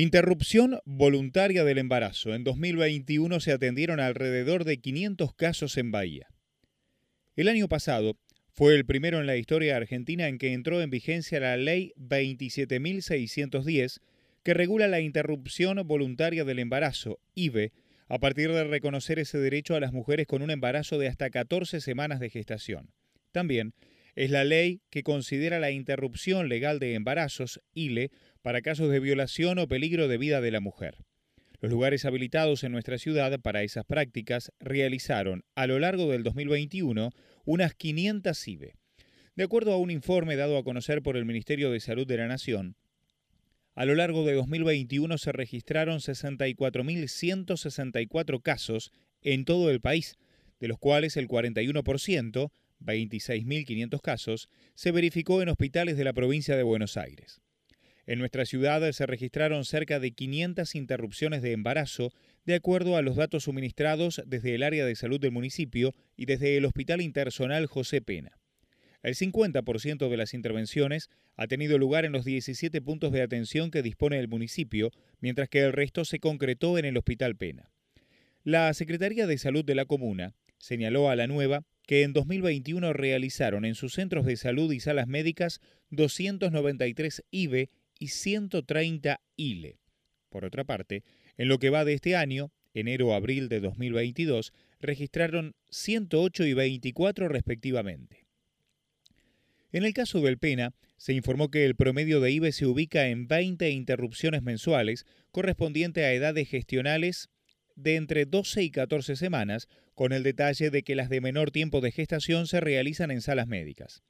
Interrupción voluntaria del embarazo. En 2021 se atendieron alrededor de 500 casos en Bahía. El año pasado fue el primero en la historia argentina en que entró en vigencia la Ley 27.610 que regula la interrupción voluntaria del embarazo, IVE, a partir de reconocer ese derecho a las mujeres con un embarazo de hasta 14 semanas de gestación. También es la ley que considera la interrupción legal de embarazos, ILE, para casos de violación o peligro de vida de la mujer. Los lugares habilitados en nuestra ciudad para esas prácticas realizaron a lo largo del 2021 unas 500 CIBE. De acuerdo a un informe dado a conocer por el Ministerio de Salud de la Nación, a lo largo de 2021 se registraron 64.164 casos en todo el país, de los cuales el 41%, 26.500 casos, se verificó en hospitales de la provincia de Buenos Aires. En nuestra ciudad se registraron cerca de 500 interrupciones de embarazo, de acuerdo a los datos suministrados desde el área de salud del municipio y desde el Hospital Intersonal José Pena. El 50% de las intervenciones ha tenido lugar en los 17 puntos de atención que dispone el municipio, mientras que el resto se concretó en el Hospital Pena. La Secretaría de Salud de la Comuna señaló a la nueva que en 2021 realizaron en sus centros de salud y salas médicas 293 IBE y 130 ILE. Por otra parte, en lo que va de este año, enero-abril de 2022, registraron 108 y 24 respectivamente. En el caso del Pena, se informó que el promedio de IBE se ubica en 20 interrupciones mensuales, correspondiente a edades gestionales de entre 12 y 14 semanas, con el detalle de que las de menor tiempo de gestación se realizan en salas médicas.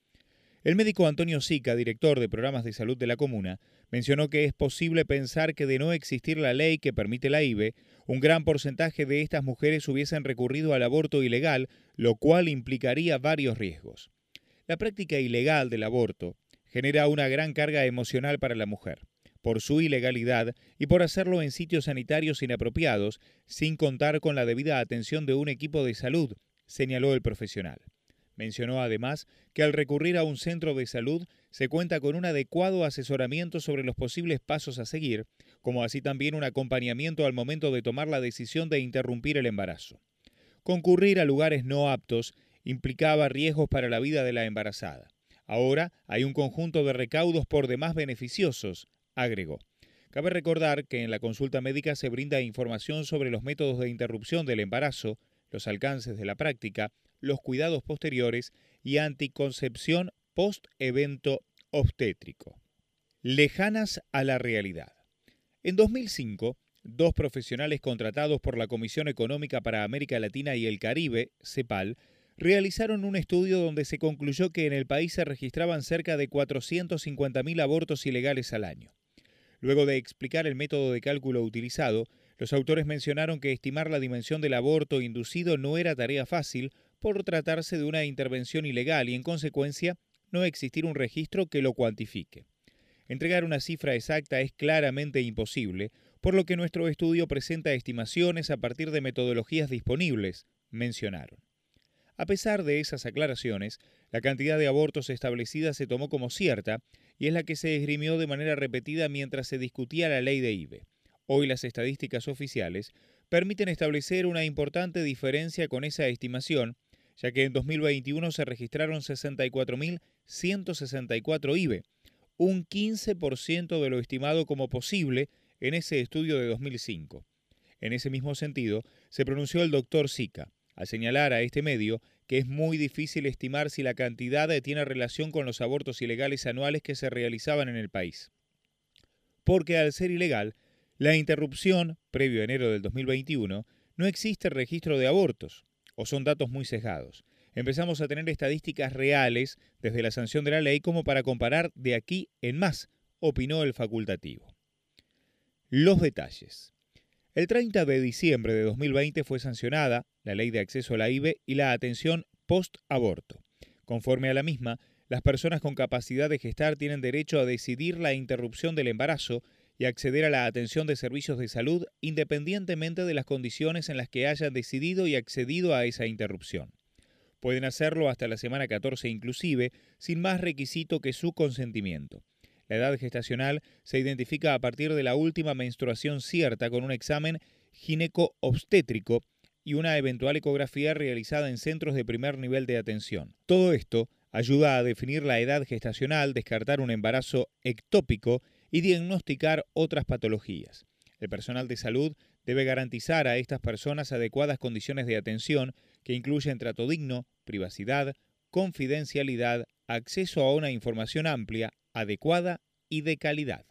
El médico Antonio Sica, director de programas de salud de la comuna, mencionó que es posible pensar que de no existir la ley que permite la IBE, un gran porcentaje de estas mujeres hubiesen recurrido al aborto ilegal, lo cual implicaría varios riesgos. La práctica ilegal del aborto genera una gran carga emocional para la mujer por su ilegalidad y por hacerlo en sitios sanitarios inapropiados, sin contar con la debida atención de un equipo de salud, señaló el profesional. Mencionó además que al recurrir a un centro de salud se cuenta con un adecuado asesoramiento sobre los posibles pasos a seguir, como así también un acompañamiento al momento de tomar la decisión de interrumpir el embarazo. Concurrir a lugares no aptos implicaba riesgos para la vida de la embarazada. Ahora hay un conjunto de recaudos por demás beneficiosos, agregó. Cabe recordar que en la consulta médica se brinda información sobre los métodos de interrupción del embarazo, los alcances de la práctica, los cuidados posteriores y anticoncepción post-evento obstétrico. Lejanas a la realidad. En 2005, dos profesionales contratados por la Comisión Económica para América Latina y el Caribe, CEPAL, realizaron un estudio donde se concluyó que en el país se registraban cerca de 450.000 abortos ilegales al año. Luego de explicar el método de cálculo utilizado, los autores mencionaron que estimar la dimensión del aborto inducido no era tarea fácil por tratarse de una intervención ilegal y en consecuencia no existir un registro que lo cuantifique. Entregar una cifra exacta es claramente imposible, por lo que nuestro estudio presenta estimaciones a partir de metodologías disponibles, mencionaron. A pesar de esas aclaraciones, la cantidad de abortos establecida se tomó como cierta y es la que se esgrimió de manera repetida mientras se discutía la ley de IBE. Hoy las estadísticas oficiales permiten establecer una importante diferencia con esa estimación, ya que en 2021 se registraron 64.164 IBE, un 15% de lo estimado como posible en ese estudio de 2005. En ese mismo sentido, se pronunció el doctor Sica al señalar a este medio que es muy difícil estimar si la cantidad tiene relación con los abortos ilegales anuales que se realizaban en el país. Porque al ser ilegal, la interrupción, previo a enero del 2021, no existe registro de abortos, o son datos muy sesgados. Empezamos a tener estadísticas reales desde la sanción de la ley como para comparar de aquí en más, opinó el facultativo. Los detalles. El 30 de diciembre de 2020 fue sancionada la ley de acceso a la IBE y la atención post-aborto. Conforme a la misma, las personas con capacidad de gestar tienen derecho a decidir la interrupción del embarazo y acceder a la atención de servicios de salud independientemente de las condiciones en las que hayan decidido y accedido a esa interrupción. Pueden hacerlo hasta la semana 14 inclusive, sin más requisito que su consentimiento. La edad gestacional se identifica a partir de la última menstruación cierta con un examen gineco-obstétrico y una eventual ecografía realizada en centros de primer nivel de atención. Todo esto ayuda a definir la edad gestacional, descartar un embarazo ectópico y diagnosticar otras patologías. El personal de salud debe garantizar a estas personas adecuadas condiciones de atención que incluyen trato digno, privacidad, confidencialidad, acceso a una información amplia, adecuada y de calidad.